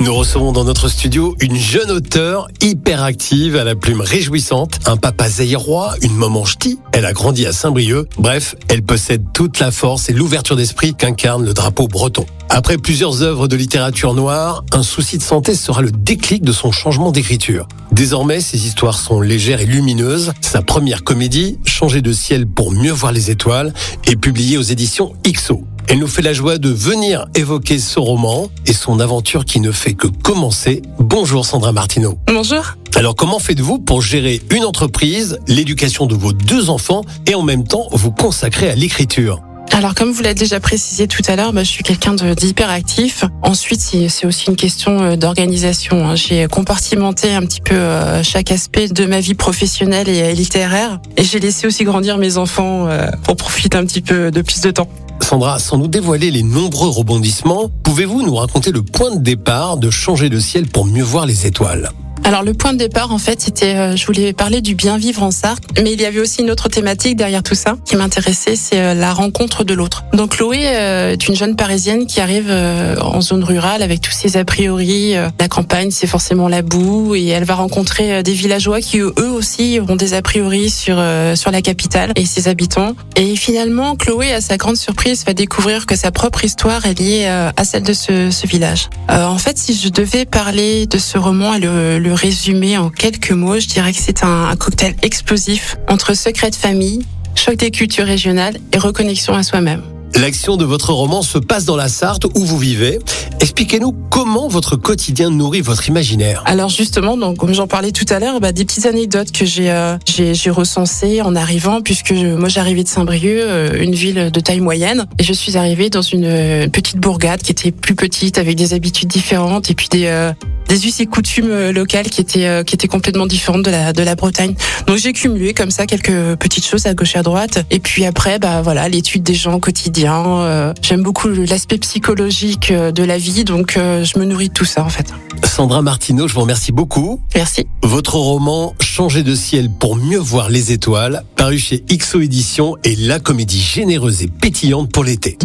Nous recevons dans notre studio une jeune auteure hyper active à la plume réjouissante, un papa zaïrois, une maman ch'ti. Elle a grandi à Saint-Brieuc. Bref, elle possède toute la force et l'ouverture d'esprit qu'incarne le drapeau breton. Après plusieurs œuvres de littérature noire, un souci de santé sera le déclic de son changement d'écriture. Désormais, ses histoires sont légères et lumineuses. Sa première comédie, Changer de ciel pour mieux voir les étoiles, est publiée aux éditions XO. Elle nous fait la joie de venir évoquer ce roman et son aventure qui ne fait que commencer. Bonjour Sandra Martineau. Bonjour. Alors comment faites-vous pour gérer une entreprise, l'éducation de vos deux enfants et en même temps vous consacrer à l'écriture? Alors comme vous l'avez déjà précisé tout à l'heure, bah, je suis quelqu'un d'hyperactif. Ensuite, c'est aussi une question euh, d'organisation. hein. J'ai compartimenté un petit peu euh, chaque aspect de ma vie professionnelle et euh, littéraire. Et j'ai laissé aussi grandir mes enfants euh, pour profiter un petit peu de plus de temps. Sandra, sans nous dévoiler les nombreux rebondissements, pouvez-vous nous raconter le point de départ de changer de ciel pour mieux voir les étoiles? Alors le point de départ, en fait, c'était, euh, je voulais parler du bien vivre en Sarthe, mais il y avait aussi une autre thématique derrière tout ça qui m'intéressait, c'est euh, la rencontre de l'autre. Donc Chloé euh, est une jeune parisienne qui arrive euh, en zone rurale avec tous ses a priori. La campagne, c'est forcément la boue, et elle va rencontrer des villageois qui eux aussi ont des a priori sur sur la capitale et ses habitants. Et finalement, Chloé, à sa grande surprise, va découvrir que sa propre histoire est liée à celle de ce, ce village. En fait, si je devais parler de ce roman et le, le résumer en quelques mots, je dirais que c'est un, un cocktail explosif entre secret de famille, choc des cultures régionales et reconnexion à soi-même. L'action de votre roman se passe dans la Sarthe où vous vivez. Expliquez-nous comment votre quotidien nourrit votre imaginaire. Alors justement, donc comme j'en parlais tout à l'heure, bah, des petites anecdotes que j'ai euh, j'ai recensées en arrivant, puisque je- moi j'arrivais de Saint-Brieuc, euh, une ville de taille moyenne, et je suis arrivée dans une euh, petite bourgade qui était plus petite, avec des habitudes différentes, et puis des euh, des us et coutumes euh, locales qui étaient euh, qui étaient complètement différentes de la de la Bretagne. Donc j'ai cumulé comme ça quelques petites choses à gauche et à droite, et puis après bah voilà l'étude des gens au quotidien. euh, J'aime beaucoup l'aspect psychologique de la vie, donc je me nourris de tout ça en fait. Sandra Martineau, je vous remercie beaucoup. Merci. Votre roman Changer de ciel pour mieux voir les étoiles, paru chez XO Éditions, est la comédie généreuse et pétillante pour l'été.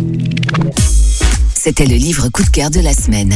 C'était le livre coup de cœur de la semaine.